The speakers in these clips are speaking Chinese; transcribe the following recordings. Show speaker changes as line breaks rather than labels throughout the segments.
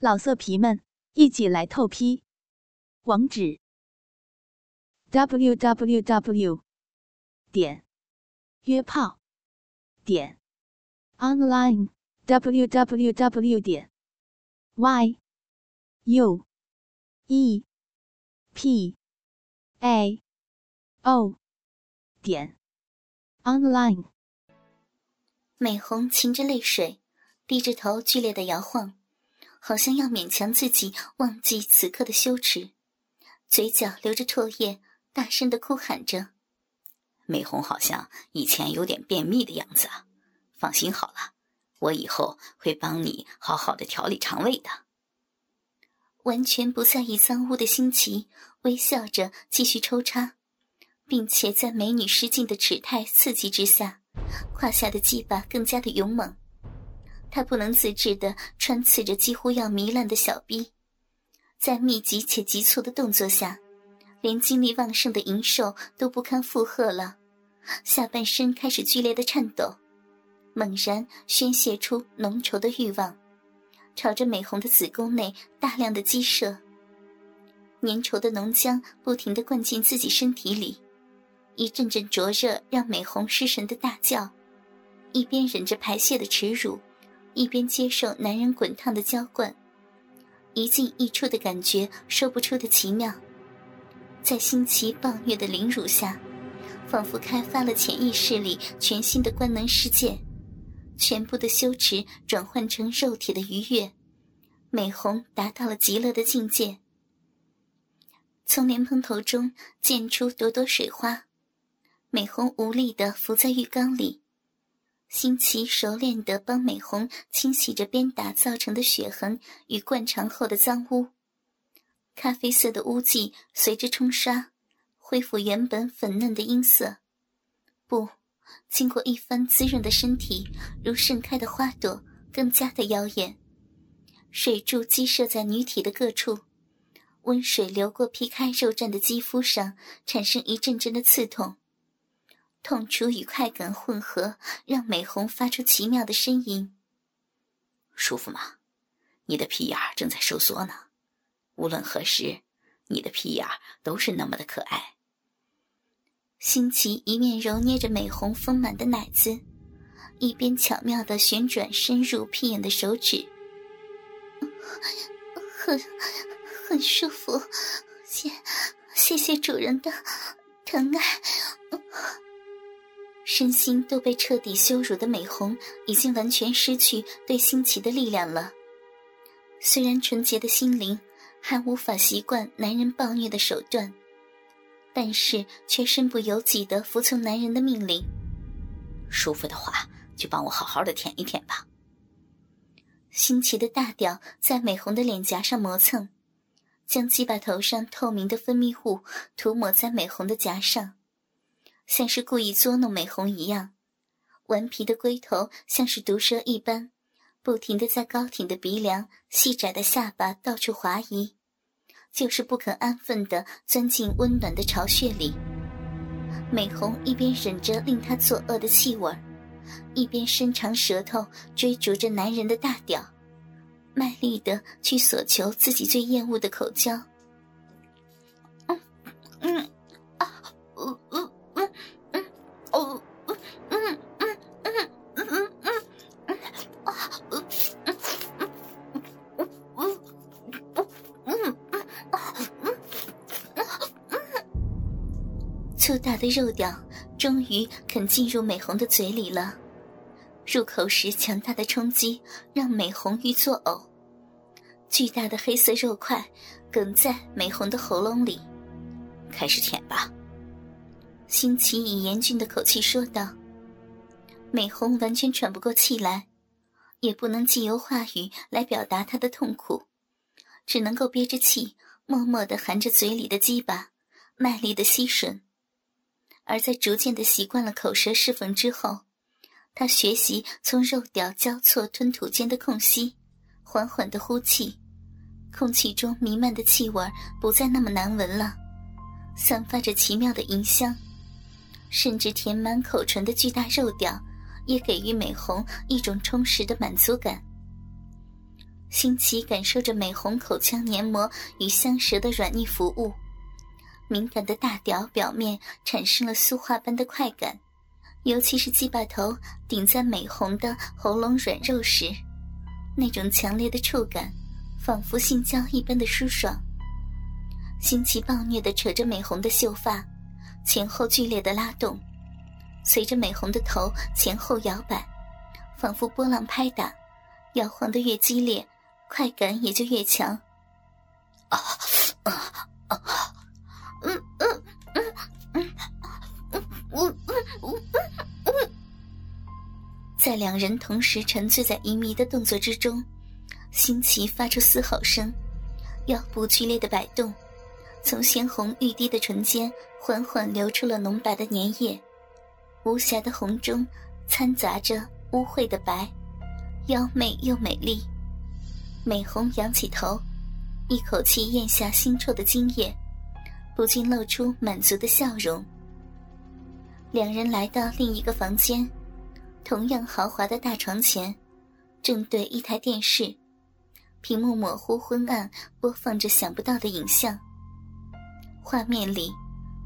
老色皮们，一起来透批！网址：w w w 点约炮点 online w w w 点 y u e p a o 点 online。
美红噙着泪水，低着头，剧烈的摇晃。好像要勉强自己忘记此刻的羞耻，嘴角流着唾液，大声的哭喊着：“
美红好像以前有点便秘的样子啊！放心好了，我以后会帮你好好的调理肠胃的。”
完全不在意脏污的新奇微笑着继续抽插，并且在美女失禁的齿态刺激之下，胯下的鸡巴更加的勇猛。他不能自制的穿刺着几乎要糜烂的小臂，在密集且急促的动作下，连精力旺盛的银兽都不堪负荷了，下半身开始剧烈的颤抖，猛然宣泄出浓稠的欲望，朝着美红的子宫内大量的激射，粘稠的浓浆不停的灌进自己身体里，一阵阵灼热让美红失神的大叫，一边忍着排泄的耻辱。一边接受男人滚烫的浇灌，一进一出的感觉说不出的奇妙，在新奇暴虐的凌辱下，仿佛开发了潜意识里全新的官能世界，全部的羞耻转换成肉体的愉悦，美红达到了极乐的境界。从莲蓬头中溅出朵朵水花，美红无力地伏在浴缸里。新奇熟练地帮美红清洗着鞭打造成的血痕与灌肠后的脏污，咖啡色的污迹随着冲刷，恢复原本粉嫩的音色。不，经过一番滋润的身体如盛开的花朵，更加的妖艳。水柱激射在女体的各处，温水流过劈开肉绽的肌肤上，产生一阵阵的刺痛。痛楚与快感混合，让美红发出奇妙的呻吟。
舒服吗？你的屁眼正在收缩呢。无论何时，你的屁眼都是那么的可爱。
新奇一面揉捏着美红丰满的奶子，一边巧妙的旋转深入屁眼的手指。很，很舒服。谢，谢谢主人的疼爱。身心都被彻底羞辱的美红，已经完全失去对新奇的力量了。虽然纯洁的心灵还无法习惯男人暴虐的手段，但是却身不由己的服从男人的命令。
舒服的话，就帮我好好的舔一舔吧。
新奇的大屌在美红的脸颊上磨蹭，将鸡巴头上透明的分泌物涂抹在美红的颊上。像是故意捉弄美红一样，顽皮的龟头像是毒蛇一般，不停的在高挺的鼻梁、细窄的下巴到处滑移，就是不肯安分的钻进温暖的巢穴里。美红一边忍着令他作恶的气味一边伸长舌头追逐着男人的大屌，卖力的去索求自己最厌恶的口交。肉屌终于肯进入美红的嘴里了，入口时强大的冲击让美红欲作呕，巨大的黑色肉块梗在美红的喉咙里。
开始舔吧，
新奇以严峻的口气说道。美红完全喘不过气来，也不能借由话语来表达她的痛苦，只能够憋着气，默默的含着嘴里的鸡巴，卖力的吸吮。而在逐渐的习惯了口舌侍奉之后，他学习从肉屌交错吞吐间的空隙，缓缓的呼气，空气中弥漫的气味不再那么难闻了，散发着奇妙的淫香，甚至填满口唇的巨大肉屌，也给予美红一种充实的满足感。新奇感受着美红口腔黏膜与香舌的软腻服务，敏感的大屌表面产生了酥化般的快感，尤其是鸡巴头顶在美红的喉咙软肉时，那种强烈的触感，仿佛性交一般的舒爽。新奇暴虐地扯着美红的秀发，前后剧烈的拉动，随着美红的头前后摇摆，仿佛波浪拍打，摇晃得越激烈。快感也就越强。啊 啊在两人同时沉醉在淫迷的动作之中，新奇发出嘶吼声，腰部剧烈的摆动，从鲜红欲滴的唇间缓缓流出了浓白的粘液，无瑕的红中掺杂着污秽的白，妖媚又美丽。美红仰起头，一口气咽下腥臭的精液，不禁露出满足的笑容。两人来到另一个房间，同样豪华的大床前，正对一台电视，屏幕模糊昏暗，播放着想不到的影像。画面里，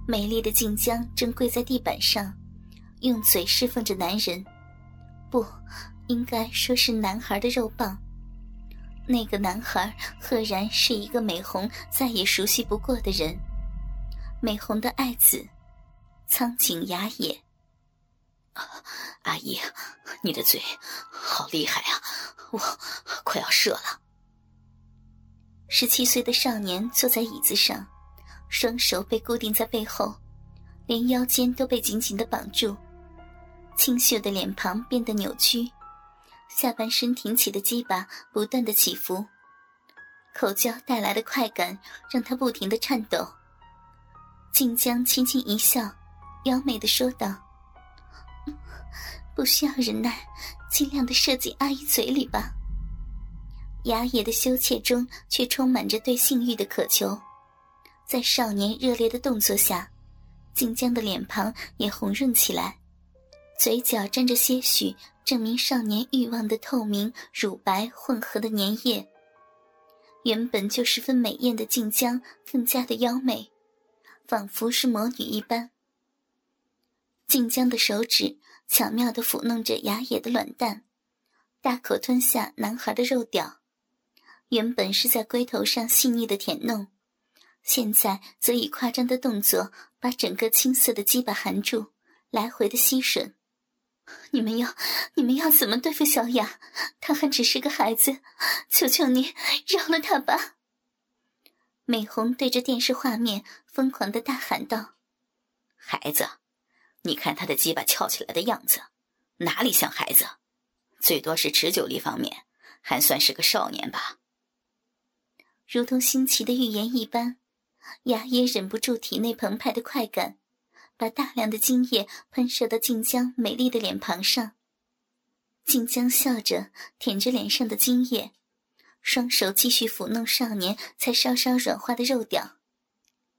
美丽的静江正跪在地板上，用嘴侍奉着男人，不，应该说是男孩的肉棒。那个男孩赫然是一个美红再也熟悉不过的人，美红的爱子，苍井雅也。
阿姨，你的嘴好厉害啊！我快要射了。
十七岁的少年坐在椅子上，双手被固定在背后，连腰间都被紧紧的绑住，清秀的脸庞变得扭曲。下半身挺起的鸡巴不断的起伏，口交带来的快感让他不停的颤抖。静江轻轻一笑，妖媚的说道：“不需要忍耐，尽量的射进阿姨嘴里吧。”雅野的羞怯中却充满着对性欲的渴求，在少年热烈的动作下，静江的脸庞也红润起来，嘴角沾着些许。证明少年欲望的透明乳白混合的粘液，原本就十分美艳的静江更加的妖媚，仿佛是魔女一般。静江的手指巧妙地抚弄着雅野的卵蛋，大口吞下男孩的肉屌，原本是在龟头上细腻的舔弄，现在则以夸张的动作把整个青涩的鸡巴含住，来回的吸吮。你们要，你们要怎么对付小雅？她还只是个孩子，求求你饶了她吧！美红对着电视画面疯狂的大喊道：“
孩子，你看他的鸡巴翘起来的样子，哪里像孩子？最多是持久力方面还算是个少年吧。”
如同新奇的预言一般，雅也忍不住体内澎湃的快感。把大量的精液喷射到静江美丽的脸庞上。静江笑着舔着脸上的精液，双手继续抚弄少年才稍稍软化的肉屌。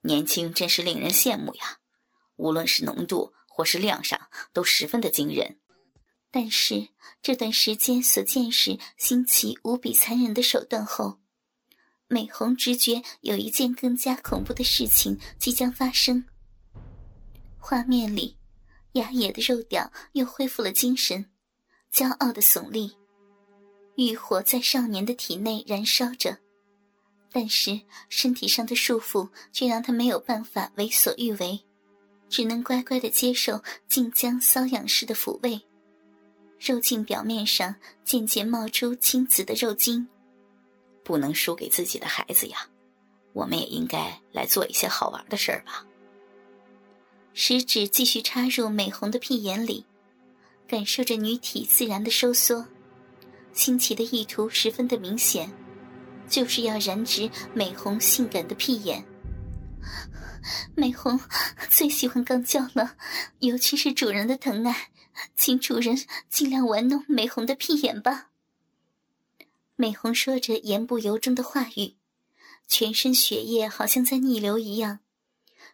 年轻真是令人羡慕呀，无论是浓度或是量上都十分的惊人。
但是这段时间所见识新奇无比残忍的手段后，美红直觉有一件更加恐怖的事情即将发生。画面里，雅野的肉屌又恢复了精神，骄傲的耸立，欲火在少年的体内燃烧着，但是身体上的束缚却让他没有办法为所欲为，只能乖乖的接受晋江瘙痒式的抚慰，肉茎表面上渐渐冒出青紫的肉晶，
不能输给自己的孩子呀，我们也应该来做一些好玩的事儿吧。
食指继续插入美红的屁眼里，感受着女体自然的收缩。新奇的意图十分的明显，就是要染指美红性感的屁眼。美红最喜欢刚交了，尤其是主人的疼爱，请主人尽量玩弄美红的屁眼吧。美红说着言不由衷的话语，全身血液好像在逆流一样。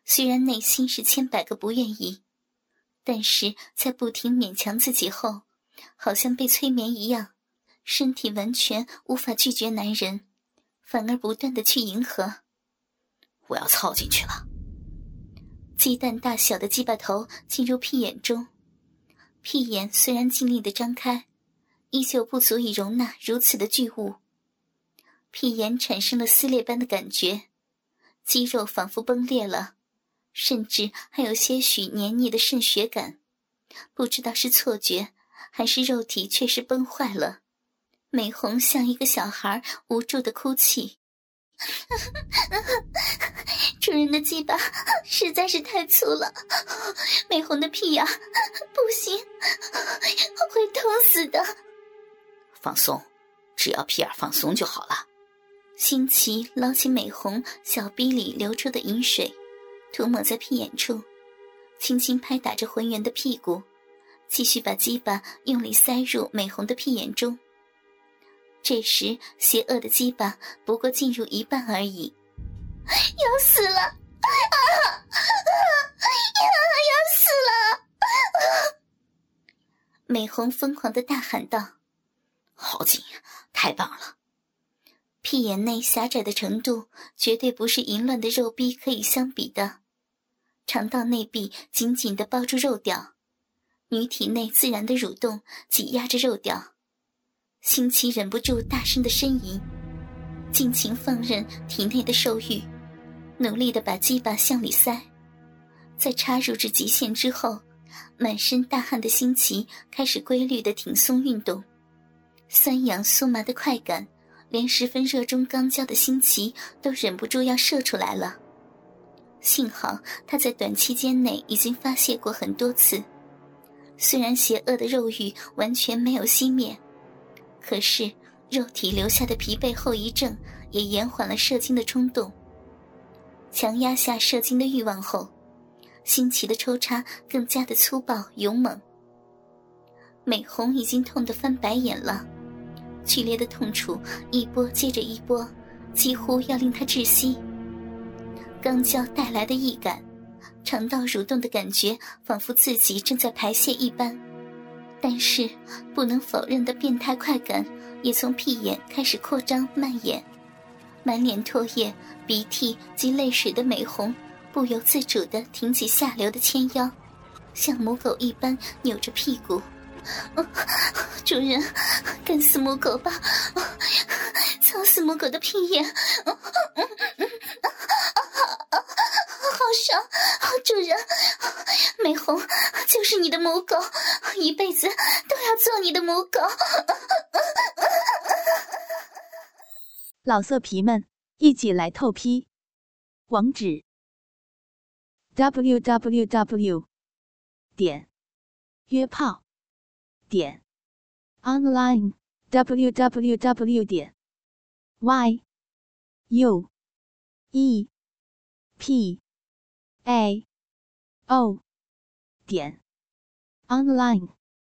虽然内心是千百个不愿意，但是在不停勉强自己后，好像被催眠一样，身体完全无法拒绝男人，反而不断的去迎合。
我要操进去了。
鸡蛋大小的鸡巴头进入屁眼中，屁眼虽然尽力的张开，依旧不足以容纳如此的巨物。屁眼产生了撕裂般的感觉，肌肉仿佛崩裂了，甚至还有些许黏腻的渗血感。不知道是错觉，还是肉体确实崩坏了。美红像一个小孩，无助的哭泣。主人的鸡巴实在是太粗了，美红的屁眼不行，会痛死的。
放松，只要屁眼放松就好了。
新奇捞起美红小逼里流出的饮水，涂抹在屁眼处，轻轻拍打着浑圆的屁股，继续把鸡巴用力塞入美红的屁眼中。这时，邪恶的鸡巴不过进入一半而已，要死了！啊啊啊！要死了！美红疯狂的大喊道：“
好紧，太棒了！”
屁眼内狭窄的程度，绝对不是淫乱的肉逼可以相比的。肠道内壁紧紧的包住肉屌，女体内自然的蠕动挤压着肉屌。新奇忍不住大声的呻吟，尽情放任体内的兽欲，努力的把鸡巴向里塞。在插入至极限之后，满身大汗的新奇开始规律的挺松运动，酸痒酥麻的快感。连十分热衷肛交的新奇都忍不住要射出来了。幸好他在短期间内已经发泄过很多次，虽然邪恶的肉欲完全没有熄灭，可是肉体留下的疲惫后遗症也延缓了射精的冲动。强压下射精的欲望后，新奇的抽插更加的粗暴勇猛。美红已经痛得翻白眼了。剧烈的痛楚一波接着一波，几乎要令他窒息。肛交带来的异感，肠道蠕动的感觉，仿佛自己正在排泄一般。但是不能否认的变态快感，也从屁眼开始扩张蔓延。满脸唾液、鼻涕及泪水的美红，不由自主地挺起下流的纤腰，像母狗一般扭着屁股。主人，干死母狗吧！操死母狗的屁眼！爽！主人，美红就是你的母狗，一辈子都要做你的母狗。
老色皮们，一起来透批！网址：w w w. 点约炮。点 online w w w 点 y u e p a. O. 点。Online。